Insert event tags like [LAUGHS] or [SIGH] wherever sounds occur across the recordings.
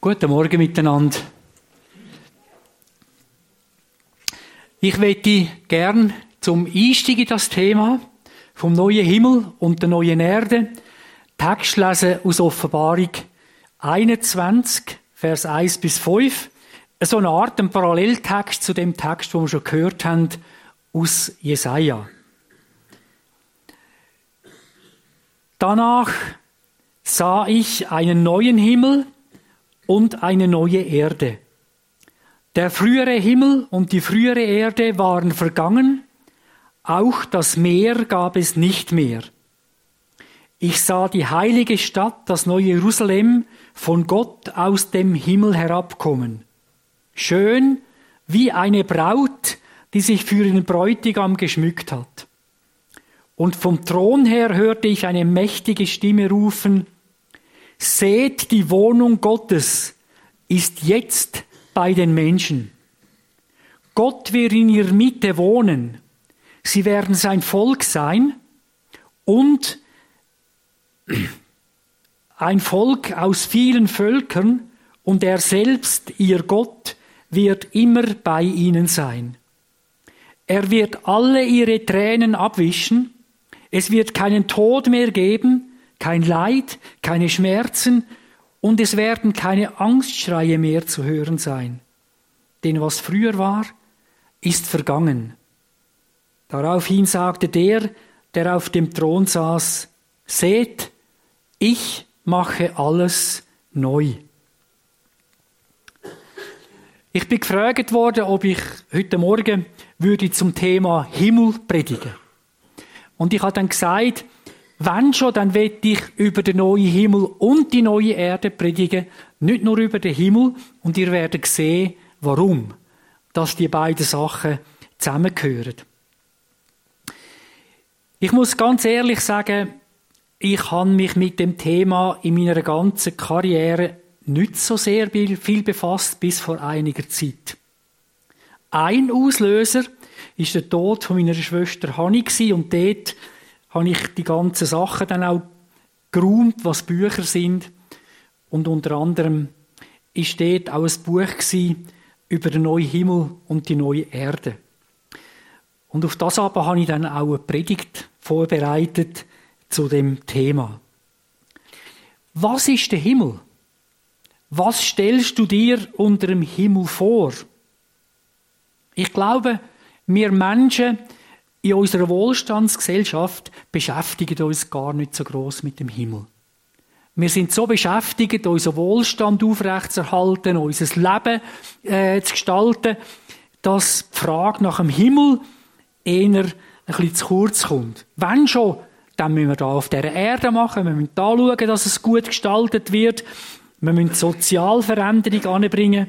Guten Morgen miteinander. Ich möchte gern zum Einstieg in das Thema vom neuen Himmel und der neuen Erde Text lesen aus Offenbarung 21, Vers 1 bis 5. So eine Art ein Paralleltext zu dem Text, den wir schon gehört haben, aus Jesaja. Danach sah ich einen neuen Himmel und eine neue Erde. Der frühere Himmel und die frühere Erde waren vergangen, auch das Meer gab es nicht mehr. Ich sah die heilige Stadt, das neue Jerusalem, von Gott aus dem Himmel herabkommen. Schön wie eine Braut, die sich für ihren Bräutigam geschmückt hat. Und vom Thron her hörte ich eine mächtige Stimme rufen, Seht, die Wohnung Gottes ist jetzt bei den Menschen. Gott wird in ihrer Mitte wohnen. Sie werden sein Volk sein und ein Volk aus vielen Völkern und er selbst, ihr Gott, wird immer bei ihnen sein. Er wird alle ihre Tränen abwischen, es wird keinen Tod mehr geben, kein Leid, keine Schmerzen und es werden keine Angstschreie mehr zu hören sein. Denn was früher war, ist vergangen. Daraufhin sagte der, der auf dem Thron saß, Seht, ich mache alles neu. Ich bin gefragt worden, ob ich heute Morgen würde zum Thema Himmel predigen. Und ich habe dann gesagt, wenn schon, dann will ich über den neuen Himmel und die neue Erde predigen, nicht nur über den Himmel. Und ihr werdet sehen, warum, dass die beiden Sachen zusammengehören. Ich muss ganz ehrlich sagen, ich habe mich mit dem Thema in meiner ganzen Karriere nicht so sehr viel befasst bis vor einiger Zeit. Ein Auslöser ist der Tod von meiner Schwester Hanni und dort habe ich die ganzen Sachen dann auch geräumt, was Bücher sind. Und unter anderem ist dort auch ein Buch über den neuen Himmel und die neue Erde. Und auf das aber habe ich dann auch eine Predigt vorbereitet zu dem Thema. Was ist der Himmel? Was stellst du dir unter dem Himmel vor? Ich glaube, wir Menschen in unserer Wohlstandsgesellschaft beschäftigen uns gar nicht so groß mit dem Himmel. Wir sind so beschäftigt, unseren Wohlstand aufrechtzuerhalten, unser Leben äh, zu gestalten, dass die Frage nach dem Himmel eher ein bisschen zu kurz kommt. Wenn schon, dann müssen wir da auf dieser Erde machen, wir müssen da schauen, dass es gut gestaltet wird, wir müssen Sozialveränderung anbringen.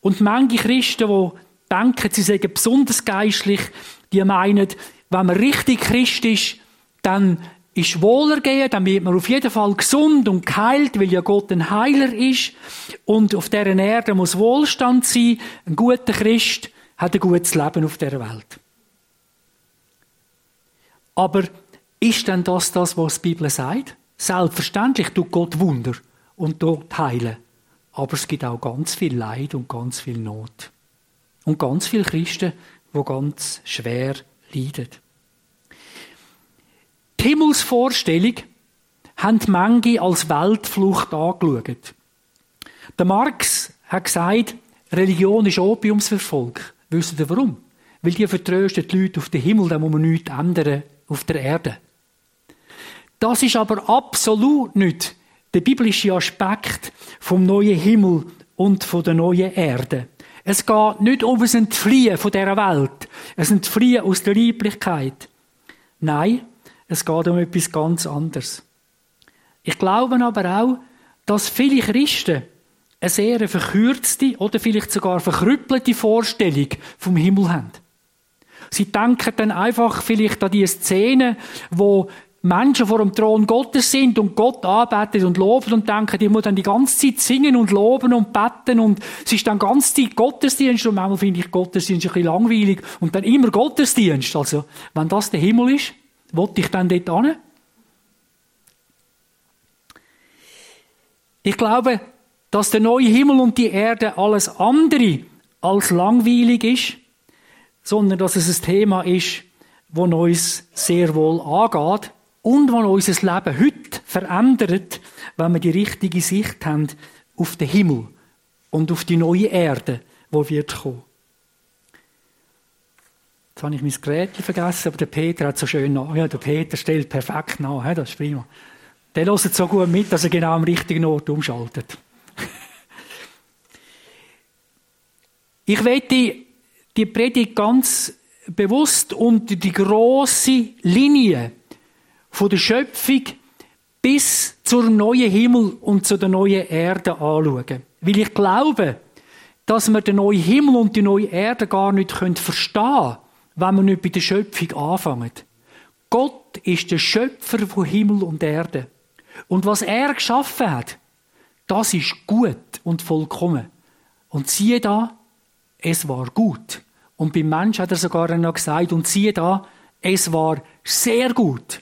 Und manche Christen, die denken, sie seien besonders geistlich, die meinen, wenn man richtig Christ ist, dann ist Wohlergehen, dann wird man auf jeden Fall gesund und geheilt, weil ja Gott ein Heiler ist. Und auf dieser Erde muss Wohlstand sein. Ein guter Christ hat ein gutes Leben auf der Welt. Aber ist denn das das, was die Bibel sagt? Selbstverständlich tut Gott Wunder und tut heilen. Aber es gibt auch ganz viel Leid und ganz viel Not. Und ganz viele Christen, wo ganz schwer leidet. Die Himmelsvorstellung haben die Menge als Weltflucht angeschaut. Der Marx hat gesagt, Religion ist Opiums für Volk. Wisst ihr warum? Weil die vertrösten die Leute auf den Himmel, da muss man nichts ändern auf der Erde. Das ist aber absolut nicht der biblische Aspekt vom neuen Himmel und von der neuen Erde. Es geht nicht um ein Entfliehen von dieser Welt, ein Entfliehen aus der Lieblichkeit. Nein, es geht um etwas ganz anderes. Ich glaube aber auch, dass viele Christen eine sehr verkürzte oder vielleicht sogar verkrüppelte Vorstellung vom Himmel haben. Sie denken dann einfach vielleicht an die Szene, wo Menschen vor dem Thron Gottes sind und Gott arbeitet und loben und denken, die muss dann die ganze Zeit singen und loben und beten und es ist dann ganz Zeit Gottesdienst und manchmal finde ich Gottesdienst ein bisschen langweilig und dann immer Gottesdienst. Also, wenn das der Himmel ist, wollte ich dann dort hin? Ich glaube, dass der neue Himmel und die Erde alles andere als langweilig ist, sondern dass es ein Thema ist, das uns sehr wohl angeht und das unser Leben heute verändert, wenn wir die richtige Sicht haben auf den Himmel und auf die neue Erde, wo wird kommen. Jetzt habe ich mein Gerät vergessen, aber der Peter hat so schön nach. Ja, der Peter stellt perfekt nach, das ist prima. Der hört so gut mit, dass er genau am richtigen Ort umschaltet. [LAUGHS] ich werde die Predigt ganz bewusst unter die große Linie von der Schöpfung bis zur neuen Himmel und zu der neuen Erde anschauen. Weil ich glaube, dass wir den neuen Himmel und die neue Erde gar nicht verstehen können, wenn wir nicht bei der Schöpfung anfangen. Gott ist der Schöpfer von Himmel und Erde. Und was er geschaffen hat, das ist gut und vollkommen. Und siehe da, es war gut. Und beim Mensch hat er sogar noch gesagt, und siehe da, es war sehr gut.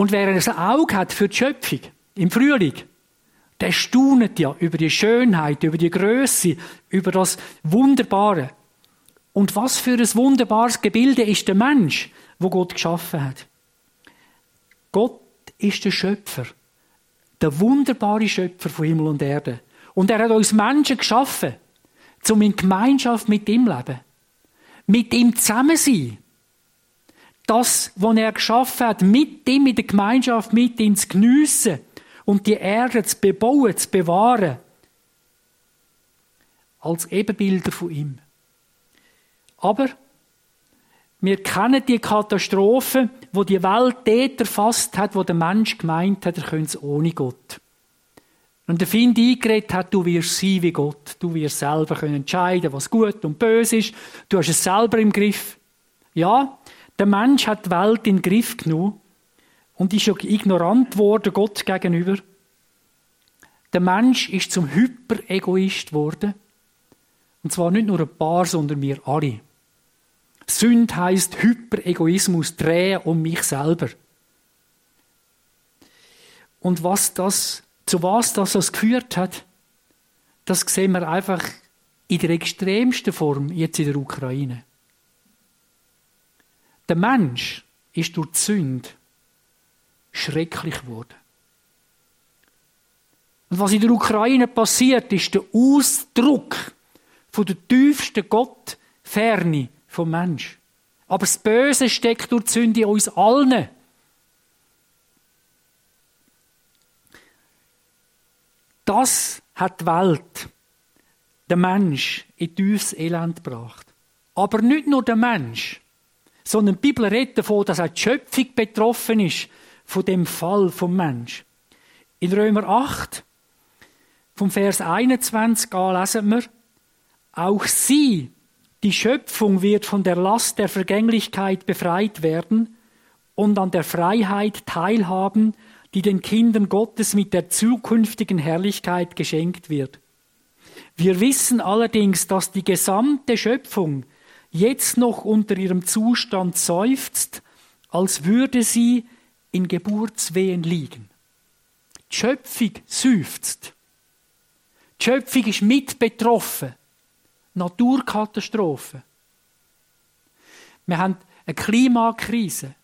Und wer ein Auge hat für die Schöpfung im Frühling, der staunet ja über die Schönheit, über die Größe, über das Wunderbare. Und was für ein wunderbares Gebilde ist der Mensch, wo Gott geschaffen hat. Gott ist der Schöpfer, der wunderbare Schöpfer von Himmel und Erde. Und er hat uns Menschen geschaffen, zum in Gemeinschaft mit ihm leben, mit ihm zusammen sein. Das, was er geschaffen hat, mit ihm in der Gemeinschaft, mit ihm zu geniessen und die Erde zu bebauen, zu bewahren, als Ebenbilder von ihm. Aber wir kennen die Katastrophe, wo die Welt dort erfasst hat, wo der Mensch gemeint hat, er könnte es ohne Gott. Und der Find eingeredet hat, du wirst sein wie Gott. Du wirst selber können entscheiden, was gut und böse ist. Du hast es selber im Griff. Ja, der Mensch hat die Welt in den Griff genommen und ist ignorant geworden Gott gegenüber. Der Mensch ist zum Hyper-Egoist geworden. Und zwar nicht nur ein paar, sondern wir alle. Sünd heißt Hyperegoismus, drehen um mich selber. Und was das, zu was das, das geführt hat, das sehen wir einfach in der extremsten Form jetzt in der Ukraine. Der Mensch ist durch die Sünde schrecklich geworden. Und was in der Ukraine passiert, ist der Ausdruck von der tiefsten Gottferne vom Mensch. Aber das Böse steckt durch die Sünde in uns allen. Das hat die Welt, der Mensch, in tiefes Elend gebracht. Aber nicht nur der Mensch, sondern die Bibel redet davon, dass auch die Schöpfung betroffen ist von dem Fall vom Mensch. In Römer 8, vom Vers 21 an lesen wir, auch sie die Schöpfung wird von der Last der Vergänglichkeit befreit werden und an der Freiheit teilhaben, die den Kindern Gottes mit der zukünftigen Herrlichkeit geschenkt wird. Wir wissen allerdings, dass die gesamte Schöpfung jetzt noch unter ihrem Zustand seufzt, als würde sie in Geburtswehen liegen. Die Schöpfung seufzt. Die Schöpfung ist mit betroffen. Naturkatastrophen. Wir haben eine Klimakrise.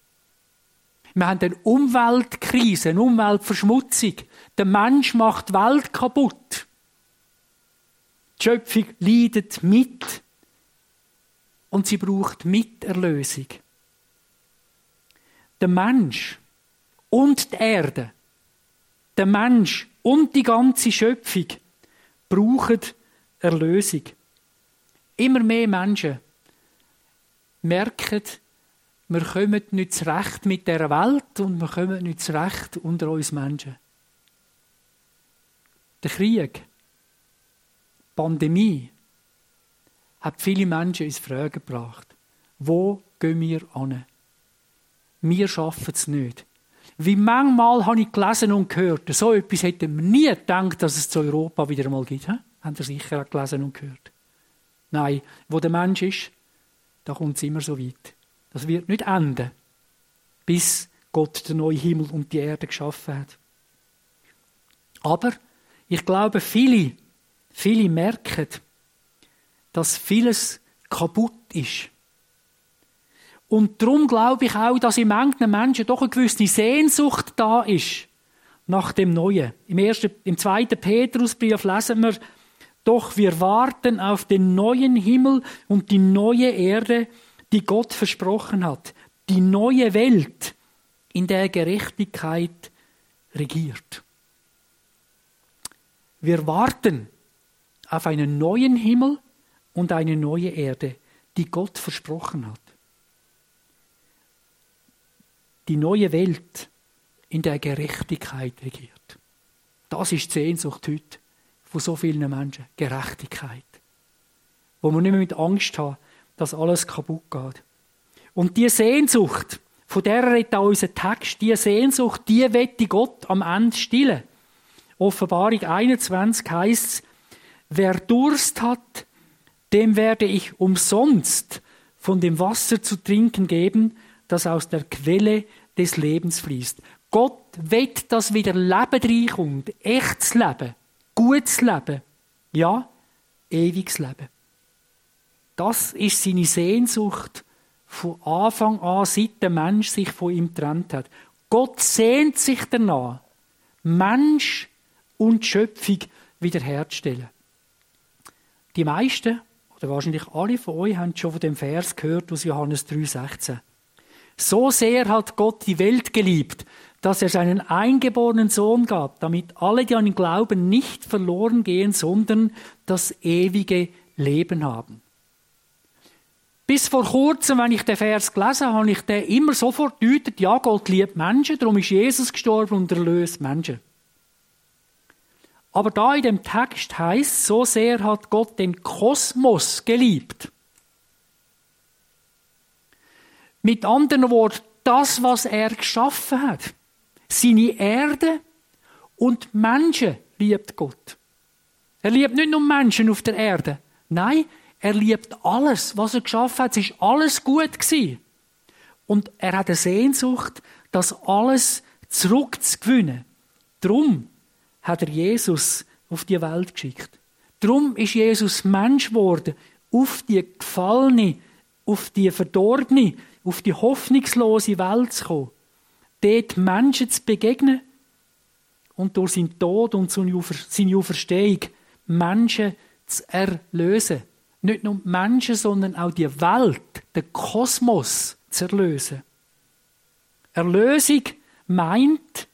Wir haben eine Umweltkrise, eine Umweltverschmutzung. Der Mensch macht die Welt kaputt. Die Schöpfung leidet mit und sie braucht Miterlösung. Der Mensch und die Erde, der Mensch und die ganze Schöpfung brauchen Erlösung. Immer mehr Menschen merken, wir kommen nicht zurecht mit der Welt und wir kommen nicht zurecht unter uns Menschen. Der Krieg, die Pandemie, hat viele Menschen ins Fragen gebracht. Wo gehen wir an? Wir schaffen es nicht. Wie manchmal habe ich gelesen und gehört, so etwas hätte man nie gedacht, dass es zu Europa wieder einmal gibt. Haben Sie sicher auch gelesen und gehört. Nein, wo der Mensch ist, da kommt es immer so weit. Das wird nicht enden, bis Gott den neuen Himmel und die Erde geschaffen hat. Aber ich glaube, viele viele merken, dass vieles kaputt ist. Und darum glaube ich auch, dass in manchen Menschen doch eine gewisse Sehnsucht da ist nach dem Neuen. Im, ersten, im zweiten Petrusbrief lesen wir, doch wir warten auf den neuen Himmel und die neue Erde, die Gott versprochen hat. Die neue Welt, in der Gerechtigkeit regiert. Wir warten auf einen neuen Himmel und eine neue Erde, die Gott versprochen hat. Die neue Welt, in der Gerechtigkeit regiert. Das ist die Sehnsucht heute von so vielen Menschen. Gerechtigkeit. Wo man nicht mehr mit Angst haben, dass alles kaputt geht. Und die Sehnsucht, von der redet auch unser Text, die Sehnsucht, die wette Gott am Ende stillen. Offenbarung 21 heißt es, wer Durst hat, dem werde ich umsonst von dem Wasser zu trinken geben, das aus der Quelle des Lebens fließt. Gott will, dass wieder Leben reinkommt. Echtes Leben. Gutes Leben. Ja, ewiges Leben. Das ist seine Sehnsucht von Anfang an, seit der Mensch sich von ihm getrennt hat. Gott sehnt sich danach, Mensch und Schöpfung wiederherzustellen. Die meisten, oder wahrscheinlich alle von euch, haben schon von dem Vers gehört aus Johannes 3,16. So sehr hat Gott die Welt geliebt, dass er seinen eingeborenen Sohn gab, damit alle, die an ihn glauben, nicht verloren gehen, sondern das ewige Leben haben. Bis vor kurzem, wenn ich den Vers gelesen habe, habe ich den immer sofort deutet, ja, Gott liebt Menschen, darum ist Jesus gestorben und erlöst Menschen. Aber da in dem Text heißt, so sehr hat Gott den Kosmos geliebt. Mit anderen Worten, das, was er geschaffen hat. Seine Erde und Menschen liebt Gott. Er liebt nicht nur Menschen auf der Erde. Nein, er liebt alles, was er geschaffen hat. Es ist alles gut gewesen. Und er hat eine Sehnsucht, das alles zurückzugewinnen. Drum hat er Jesus auf die Welt geschickt. Drum ist Jesus Mensch geworden, auf die gefallene, auf die verdorbene, auf die hoffnungslose Welt zu kommen dort Menschen zu begegnen und durch seinen Tod und seine Auferstehung Menschen zu erlösen. Nicht nur Menschen, sondern auch die Welt, den Kosmos zu erlösen. Erlösung meint,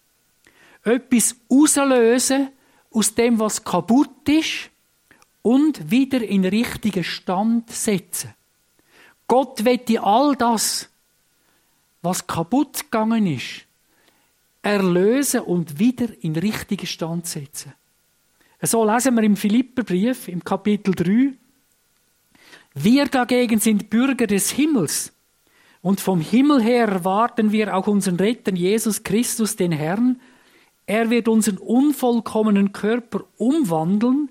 etwas auslösen aus dem, was kaputt ist und wieder in richtigen Stand setzen. Gott wette all das was kaputt gegangen ist, erlösen und wieder in richtigen Stand setzen. So lesen wir im Philipperbrief im Kapitel 3. Wir dagegen sind Bürger des Himmels und vom Himmel her erwarten wir auch unseren Retter Jesus Christus, den Herrn. Er wird unseren unvollkommenen Körper umwandeln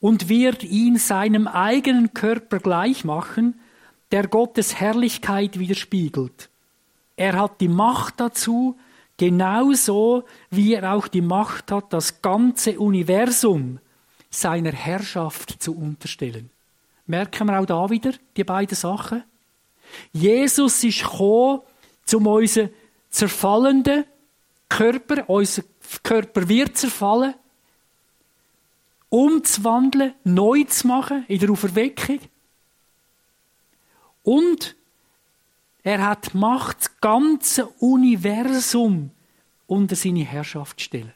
und wird ihn seinem eigenen Körper gleich machen, der Gottes Herrlichkeit widerspiegelt. Er hat die Macht dazu, genauso wie er auch die Macht hat, das ganze Universum seiner Herrschaft zu unterstellen. Merken wir auch da wieder die beiden Sachen? Jesus ist gekommen, um unseren zerfallenden Körper, unser Körper wird zerfallen, umzuwandeln, neu zu machen in der Auferweckung. Und er hat Macht, das ganze Universum unter seine Herrschaft zu stellen.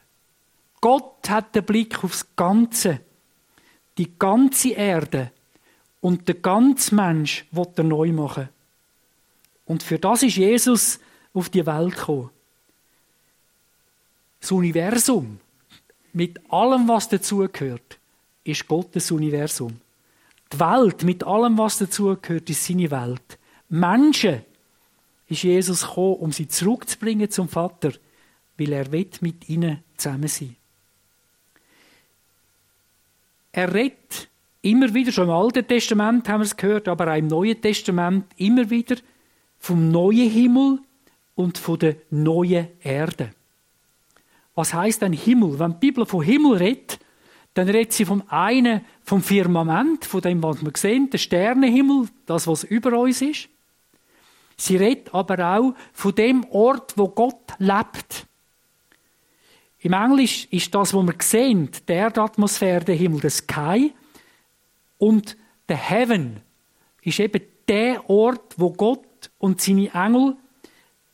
Gott hat den Blick aufs Ganze, die ganze Erde und der ganze Mensch wird er neu machen. Und für das ist Jesus auf die Welt gekommen. Das Universum, mit allem, was dazugehört, ist Gottes Universum. Die Welt, mit allem, was dazugehört, ist seine Welt. Menschen ist Jesus gekommen, um sie zurückzubringen zum Vater, weil er mit ihnen zusammen sein. Er redet immer wieder, schon im Alten Testament haben wir es gehört, aber auch im Neuen Testament immer wieder vom neuen Himmel und von der neuen Erde. Was heißt ein Himmel? Wenn die Bibel von Himmel redet, dann redet sie vom einen, vom Firmament, von dem, was wir sehen, der Sternenhimmel, das, was über uns ist. Sie redet aber auch von dem Ort, wo Gott lebt. Im Englisch ist das, was wir sehen, die Erdatmosphäre, der Himmel, der Sky. Und der Heaven ist eben der Ort, wo Gott und seine Engel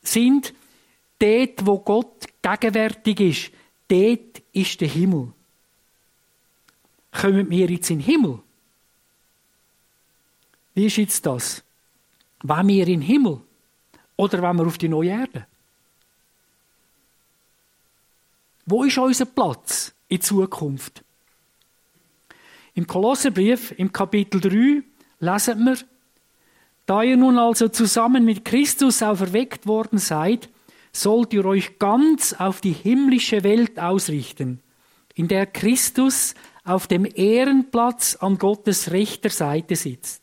sind. Dort, wo Gott gegenwärtig ist, dort ist der Himmel. Kommen wir jetzt in den Himmel? Wie ist jetzt das? Wollen wir in den Himmel? Oder wollen wir auf die neue Erde? Wo ist unser Platz in Zukunft? Im Kolosserbrief, im Kapitel 3, lesen wir, da ihr nun also zusammen mit Christus auferweckt worden seid, sollt ihr euch ganz auf die himmlische Welt ausrichten, in der Christus auf dem Ehrenplatz an Gottes rechter Seite sitzt.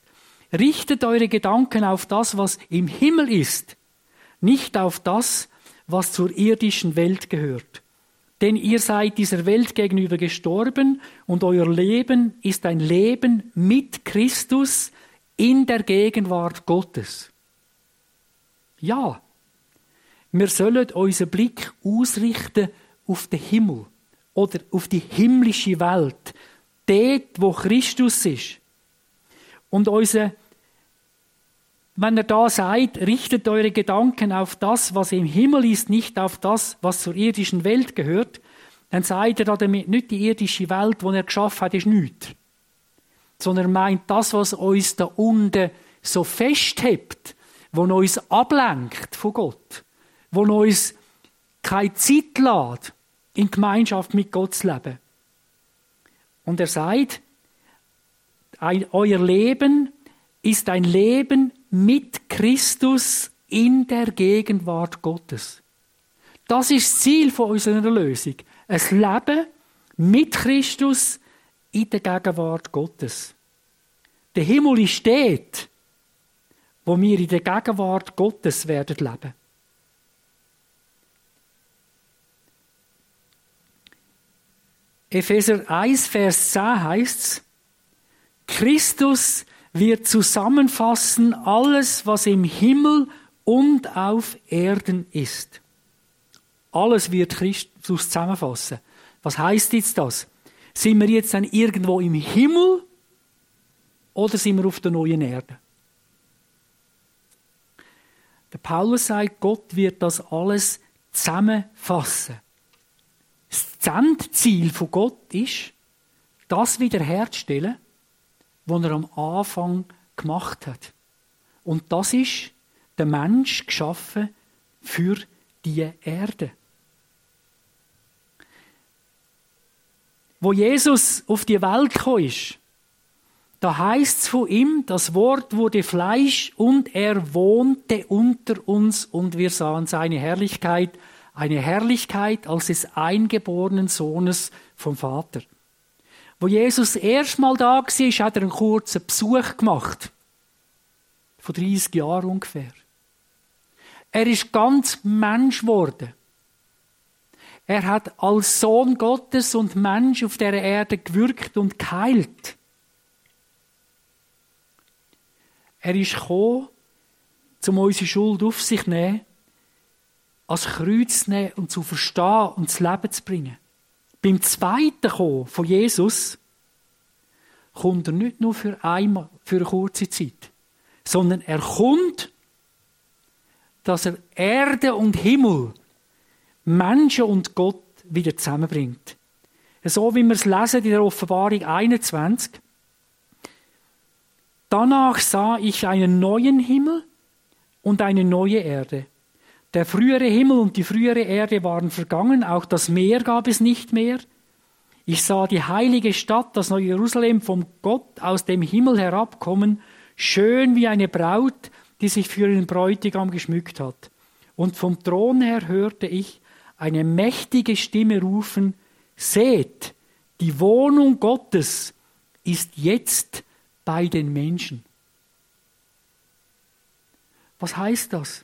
Richtet eure Gedanken auf das, was im Himmel ist, nicht auf das, was zur irdischen Welt gehört. Denn ihr seid dieser Welt gegenüber gestorben und euer Leben ist ein Leben mit Christus in der Gegenwart Gottes. Ja, wir sollen unseren Blick ausrichten auf den Himmel oder auf die himmlische Welt, dort, wo Christus ist. Und unser wenn er da sagt, richtet eure Gedanken auf das, was im Himmel ist, nicht auf das, was zur irdischen Welt gehört, dann sagt er damit nicht die irdische Welt, die er geschaffen hat, ist nichts. Sondern er meint das, was uns da unten so festhebt, wo uns ablenkt von Gott, wo uns keine Zeit lässt, in Gemeinschaft mit Gott zu leben. Und er sagt, euer Leben ist ein Leben mit Christus in der Gegenwart Gottes. Das ist das Ziel von unserer Lösung. Ein Leben mit Christus in der Gegenwart Gottes. Der Himmel ist dort, wo wir in der Gegenwart Gottes werden leben. Epheser 1, Vers 10 heißt es, Christus wird zusammenfassen alles, was im Himmel und auf Erden ist. Alles wird Christus zusammenfassen. Was heißt jetzt das? Sind wir jetzt dann irgendwo im Himmel oder sind wir auf der neuen Erde? Der Paulus sagt, Gott wird das alles zusammenfassen. Das Zendziel von Gott ist, das wiederherzustellen, was er am Anfang gemacht hat. Und das ist der Mensch geschaffen für die Erde. Wo Jesus auf die Welt gekommen ist, da heißt es von ihm, das Wort wurde Fleisch und er wohnte unter uns und wir sahen seine Herrlichkeit, eine Herrlichkeit als des eingeborenen Sohnes vom Vater. Wo Jesus erstmal da war, hat er einen kurzen Besuch gemacht. Von 30 Jahren ungefähr. Er ist ganz Mensch geworden. Er hat als Sohn Gottes und Mensch auf der Erde gewirkt und geheilt. Er ist gekommen, um unsere Schuld auf sich zu nehmen, als Kreuz zu nehmen und zu verstehen und das Leben zu bringen. Beim zweiten Kommen von Jesus kommt er nicht nur für einmal, für eine kurze Zeit, sondern er kommt, dass er Erde und Himmel, Menschen und Gott wieder zusammenbringt. So wie wir es lesen in der Offenbarung 21. Danach sah ich einen neuen Himmel und eine neue Erde. Der frühere Himmel und die frühere Erde waren vergangen, auch das Meer gab es nicht mehr. Ich sah die heilige Stadt, das neue Jerusalem, vom Gott aus dem Himmel herabkommen, schön wie eine Braut, die sich für ihren Bräutigam geschmückt hat. Und vom Thron her hörte ich eine mächtige Stimme rufen, Seht, die Wohnung Gottes ist jetzt bei den Menschen. Was heißt das?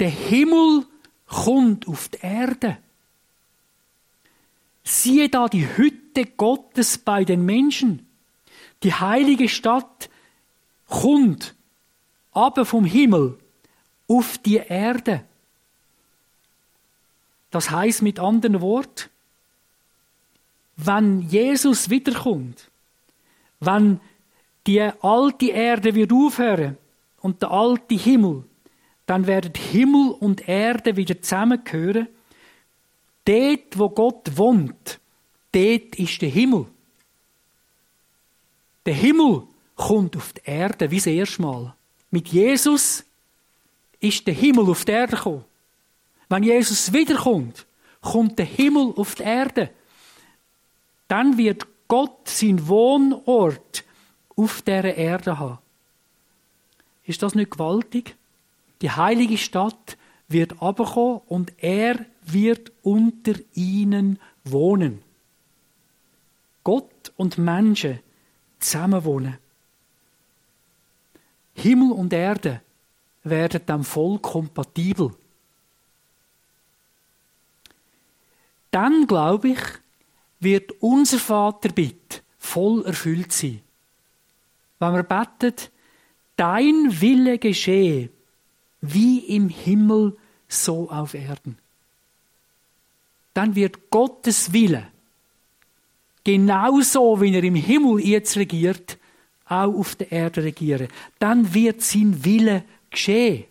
Der Himmel kommt auf die Erde. Siehe da die Hütte Gottes bei den Menschen. Die heilige Stadt kommt aber vom Himmel auf die Erde. Das heißt mit anderen Worten, wenn Jesus wiederkommt, wenn die alte Erde wird aufhören und der alte Himmel, dann werden Himmel und Erde wieder zusammengehören. Dort, wo Gott wohnt, dort ist der Himmel. Der Himmel kommt auf die Erde wie das erste Mal. Mit Jesus ist der Himmel auf die Erde gekommen. Wenn Jesus wiederkommt, kommt der Himmel auf die Erde. Dann wird Gott sein Wohnort auf der Erde haben. Ist das nicht gewaltig? Die heilige Stadt wird abkommen und er wird unter ihnen wohnen. Gott und Menschen zusammenwohnen. Himmel und Erde werden dann voll kompatibel. Dann, glaube ich, wird unser Vaterbitt voll erfüllt sein. Wenn wir beten, dein Wille geschehe, wie im Himmel, so auf Erden. Dann wird Gottes Wille genauso, wie er im Himmel jetzt regiert, auch auf der Erde regieren. Dann wird sein Wille geschehen.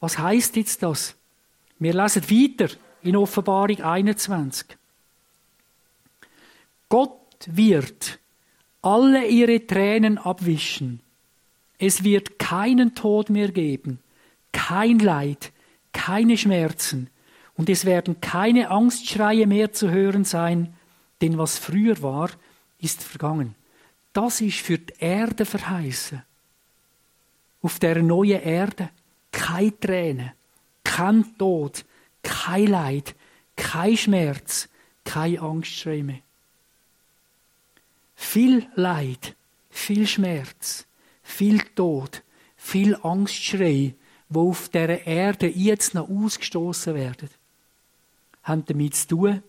Was heißt jetzt das? Wir lesen weiter in Offenbarung 21. Gott wird alle ihre Tränen abwischen. Es wird keinen Tod mehr geben, kein Leid, keine Schmerzen, und es werden keine Angstschreie mehr zu hören sein, denn was früher war, ist vergangen. Das ist für die Erde verheißen. Auf der neuen Erde keine Tränen, kein Tod, kein Leid, kein Schmerz, keine Angstschrei mehr. Viel Leid, viel Schmerz, viel Tod, viel Angstschrei, wo auf der Erde jetzt noch ausgestoßen werden, haben damit zu tun,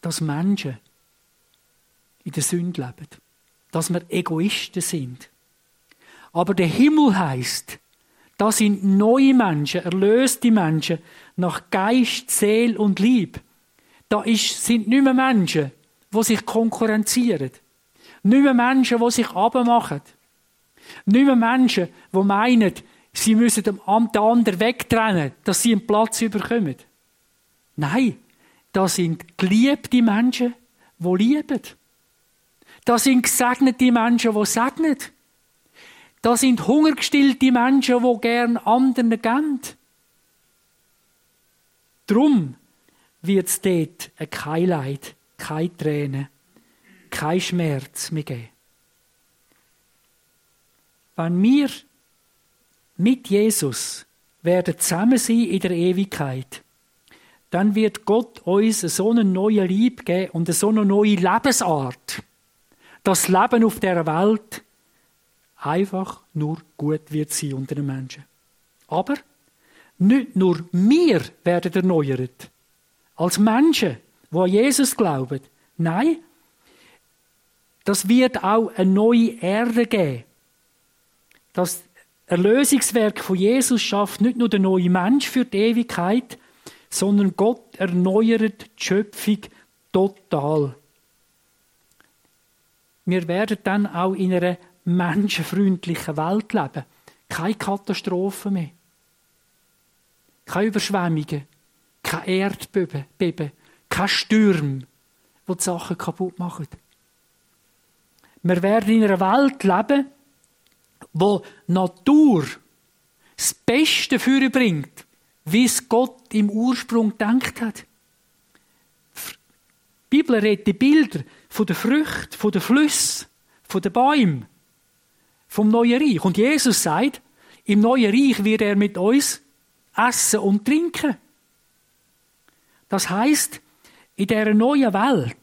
dass Menschen in der Sünde leben. Dass wir Egoisten sind. Aber der Himmel heißt, da sind neue Menschen, erlöste Menschen nach Geist, Seel und Lieb. Da ist, sind nicht mehr Menschen, die sich konkurrenzieren. Nicht mehr Menschen, die sich abmachen. Nicht mehr Menschen, die meinen, sie müssen den anderen wegtrennen, dass sie einen Platz überkommen. Nein, das sind geliebte Menschen, die lieben. Das sind gesegnete Menschen, die segnen. Das sind hungergestillte Menschen, die gern anderen geben. Drum wird es dort kein Leid, keine Tränen, kein Schmerz mehr geben. Wenn wir mit Jesus werden zusammen sein in der Ewigkeit, dann wird Gott uns so eine neue Liebe geben und so eine neue Lebensart das Leben auf der Welt einfach nur gut wird sein unter den Menschen. Aber nicht nur wir werden erneuert. Als Menschen, die an Jesus glauben. Nein, das wird auch eine neue Erde geben. Das Erlösungswerk von Jesus schafft nicht nur den neuen Mensch für die Ewigkeit, sondern Gott erneuert die Schöpfung total. Wir werden dann auch in einer menschenfreundlichen Welt leben. Keine Katastrophen mehr. Keine Überschwemmungen. Keine Erdbeben. Keine Stürme, die die Sachen kaputt machen. Wir werden in einer Welt leben, wo Natur das Beste für bringt, wie es Gott im Ursprung gedacht hat. Die Bibel redet die Bilder von den Früchten, von den Flüssen, von den Bäumen, vom neuen Reich. Und Jesus sagt, im neuen Reich wird er mit uns essen und trinken. Das heißt, in der neuen Welt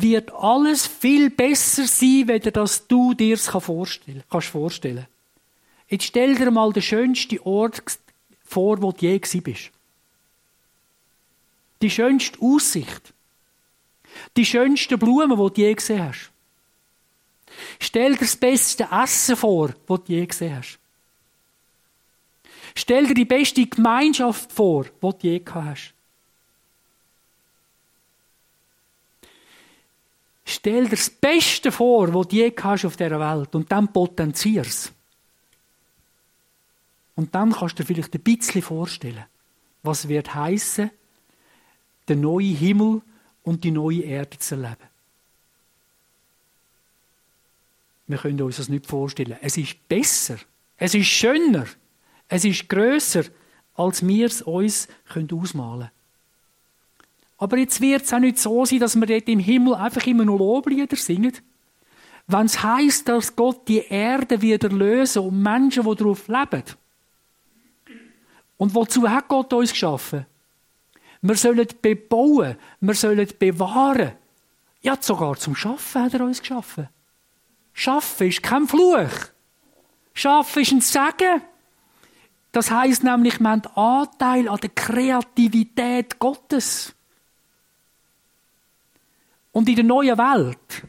wird alles viel besser sein, wenn das du dir vorstellen kannst Jetzt stell dir mal den schönsten Ort vor, wo du je bist. Die schönste Aussicht Die schönsten Blumen, die du je gesehen hast. Stell dir das beste Essen vor, das du je gesehen hast. Stell dir die beste Gemeinschaft vor, die du je gehabt hast. Stell dir das Beste vor, was du je hast auf dieser Welt und dann potenzier es. Und dann kannst du dir vielleicht ein bisschen vorstellen, was wird heißen, den neuen Himmel und die neue Erde zu erleben. Wir können uns das nicht vorstellen. Es ist besser, es ist schöner, es ist grösser, als wir es uns ausmalen können. Aber jetzt wird es auch nicht so sein, dass wir dort im Himmel einfach immer nur Loblieder singen. Wenn es heisst, dass Gott die Erde wieder lösen und Menschen, die darauf leben. Und wozu hat Gott uns geschaffen? Wir sollen bebauen, wir sollen bewahren. Ja, sogar zum Schaffen hat er uns geschaffen. Schaffen ist kein Fluch. Schaffen ist ein Segen. Das heißt nämlich, wir haben Anteil an der Kreativität Gottes. Und in der neuen Welt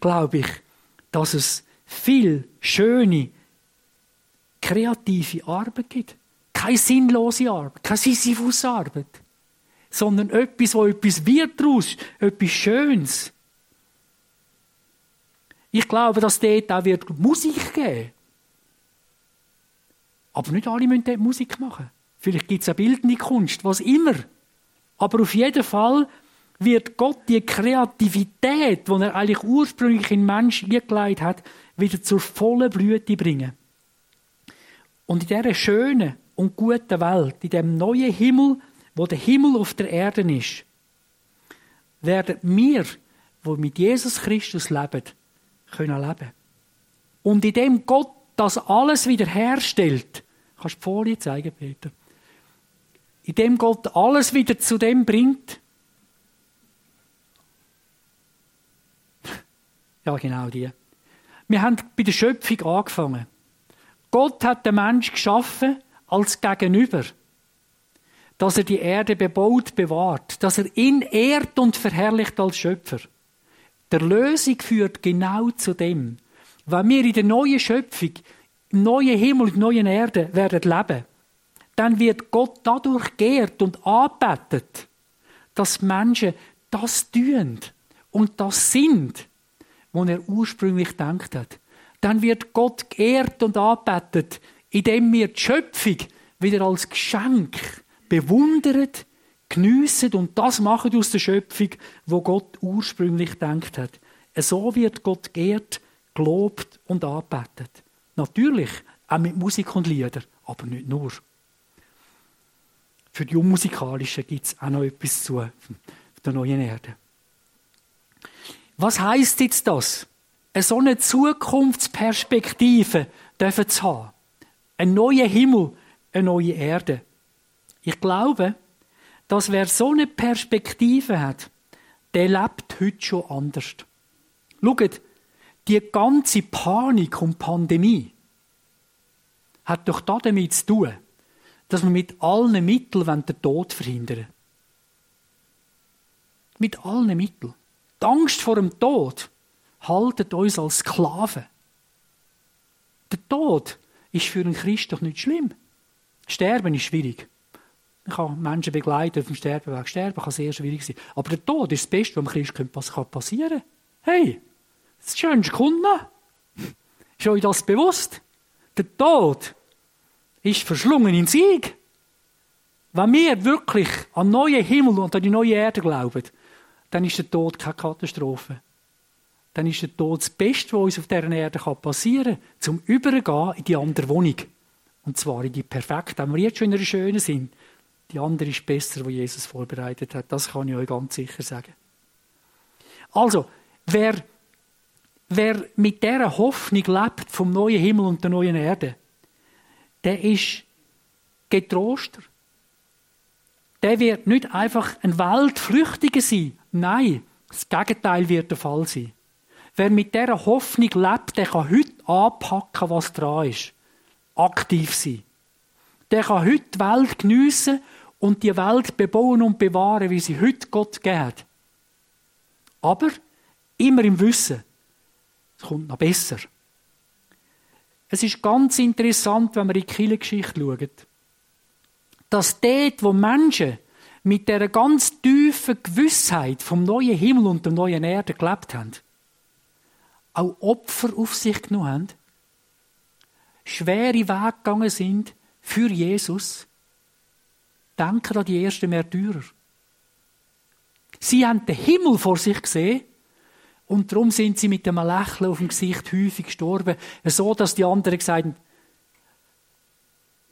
glaube ich, dass es viel schöne, kreative Arbeit gibt. Keine sinnlose Arbeit, keine Sisyphus-Arbeit, sondern etwas, wo etwas wird daraus, etwas Schönes. Ich glaube, dass dort auch wird Musik geben aber nicht alle müssen dort Musik machen. Vielleicht gibt es auch bildende Kunst, was immer. Aber auf jeden Fall wird Gott die Kreativität, die er eigentlich ursprünglich in den Menschen eingelegt hat, wieder zur vollen Blüte bringen. Und in dieser schönen und guten Welt, in dem neuen Himmel, wo der Himmel auf der Erde ist, werden wir, die mit Jesus Christus leben, können leben. Und in dem Gott das alles wieder herstellt, Kannst du die Folie zeigen, Peter? Indem Gott alles wieder zu dem bringt. Ja, genau die. Wir haben bei der Schöpfung angefangen. Gott hat den Mensch geschaffen als Gegenüber. Dass er die Erde bebaut, bewahrt. Dass er ihn ehrt und verherrlicht als Schöpfer. Der Lösung führt genau zu dem. Wenn wir in der neuen Schöpfung im neuen Himmel und neuen Erde werden leben, dann wird Gott dadurch geehrt und anbetet, dass Menschen das tun und das sind, was er ursprünglich gedacht hat. Dann wird Gott geehrt und anbetet, indem wir die Schöpfung wieder als Geschenk bewundert, geniessen und das machen aus der Schöpfung, wo Gott ursprünglich gedacht hat. So wird Gott geehrt, gelobt und anbetet. Natürlich, auch mit Musik und Lieder, aber nicht nur. Für die Unmusikalischen gibt es auch noch etwas zu der neuen Erde. Was heißt jetzt das? Eine so eine Zukunftsperspektive dürfen zu haben. Ein neuer Himmel, eine neue Erde. Ich glaube, dass wer so eine Perspektive hat, der lebt heute schon anders. Schaut, die ganze Panik und Pandemie hat doch damit zu tun, dass wir mit allen Mitteln den Tod verhindern wollen. Mit allen Mitteln. Die Angst vor dem Tod haltet uns als Sklaven. Der Tod ist für einen Christ doch nicht schlimm. Sterben ist schwierig. Ich kann Menschen begleiten auf dem Sterbenweg. Sterben kann sehr schwierig sein. Aber der Tod ist das Beste, was einem Christ passieren kann. Hey, das schönste noch. [LAUGHS] Ist euch das bewusst? Der Tod ist verschlungen in Sieg. Wenn wir wirklich an neue Himmel und an die neue Erde glauben, dann ist der Tod keine Katastrophe. Dann ist der Tod das Beste, was uns auf dieser Erde passieren kann, zum Übergehen in die andere Wohnung. Und zwar in die perfekte, wenn wir jetzt schon in einer schönen sind. Die andere ist besser, wo Jesus vorbereitet hat. Das kann ich euch ganz sicher sagen. Also, wer wer mit dieser Hoffnung lebt vom neuen Himmel und der neuen Erde, der ist getroster. Der wird nicht einfach ein Weltflüchtiger sein. Nein, das Gegenteil wird der Fall sein. Wer mit dieser Hoffnung lebt, der kann heute anpacken, was dran ist. Aktiv sein. Der kann heute die Welt geniessen und die Welt bebauen und bewahren, wie sie heute Gott geht. Aber immer im Wissen, es kommt noch besser. Es ist ganz interessant, wenn wir in die Kirchengeschichte schauen, dass dort, wo Menschen mit der ganz tiefen Gewissheit vom neuen Himmel und der neuen Erde gelebt haben, auch Opfer auf sich genommen haben, schwere Wege gegangen sind für Jesus, denken an die ersten Märtyrer. Sie haben den Himmel vor sich gesehen und darum sind sie mit einem Lächeln auf dem Gesicht häufig gestorben, so dass die anderen gesagt haben,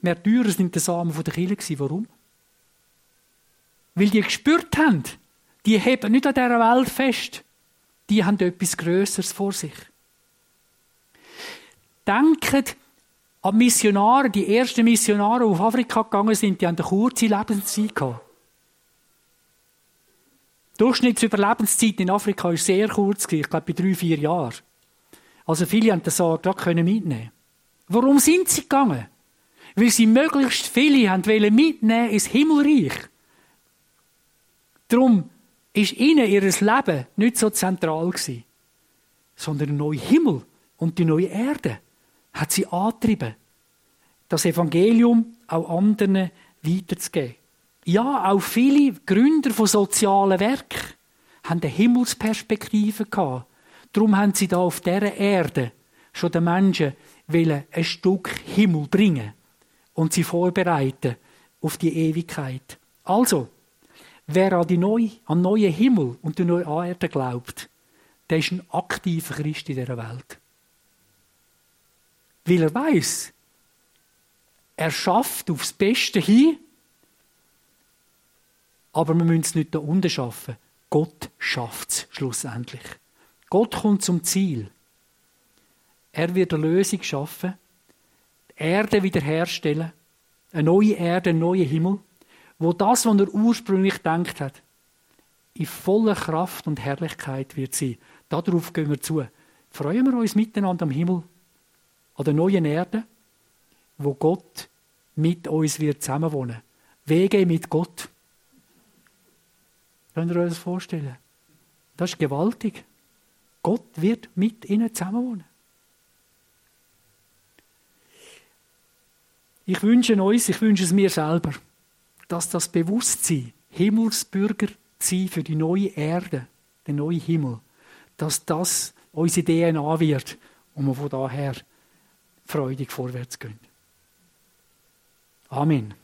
Märtyrer sind der Samen der Kirche Warum? Weil die gespürt haben, die heben nicht an dieser Welt fest. Die haben etwas Größeres vor sich. Denkt an Missionare, die ersten Missionare, die auf Afrika gegangen sind, die haben eine kurze Lebenszeit gehabt. Die Durchschnittsüberlebenszeit in Afrika war sehr kurz, ich glaube bei drei, vier Jahren. Also viele haben auch können mitnehmen. Warum sind sie gegangen? Weil sie möglichst viele haben mitnehmen ins Himmelreich. Darum ist ihnen ihr Leben nicht so zentral gewesen, sondern der neue Himmel und die neue Erde hat sie angetrieben, das Evangelium auch anderen weiterzugeben. Ja, auch viele Gründer von sozialen Werken haben eine Himmelsperspektive gehabt. Darum haben sie da auf dieser Erde schon den Menschen ein Stück Himmel bringen und sie vorbereiten auf die Ewigkeit. Also, wer an die neue, an neue Himmel und die neue Erde glaubt, der ist ein aktiver Christ in dieser Welt. Weil er weiß, er schafft aufs Beste hin aber wir müssen es nicht da unten schaffen. Gott schafft es schlussendlich. Gott kommt zum Ziel. Er wird eine Lösung schaffen, die Erde wiederherstellen, eine neue Erde, einen neuen Himmel, wo das, was er ursprünglich gedacht hat, in voller Kraft und Herrlichkeit wird sein. Darauf gehen wir zu. Freuen wir uns miteinander am Himmel, an der neuen Erde, wo Gott mit uns wird zusammenwohnen. Wege mit Gott. Könnt ihr euch das vorstellen? Das ist gewaltig. Gott wird mit ihnen zusammenwohnen. Ich wünsche uns, ich wünsche es mir selber, dass das Bewusstsein, Himmelsbürger zu sein für die neue Erde, den neuen Himmel, dass das unsere DNA wird und wir von daher freudig vorwärts gehen. Amen.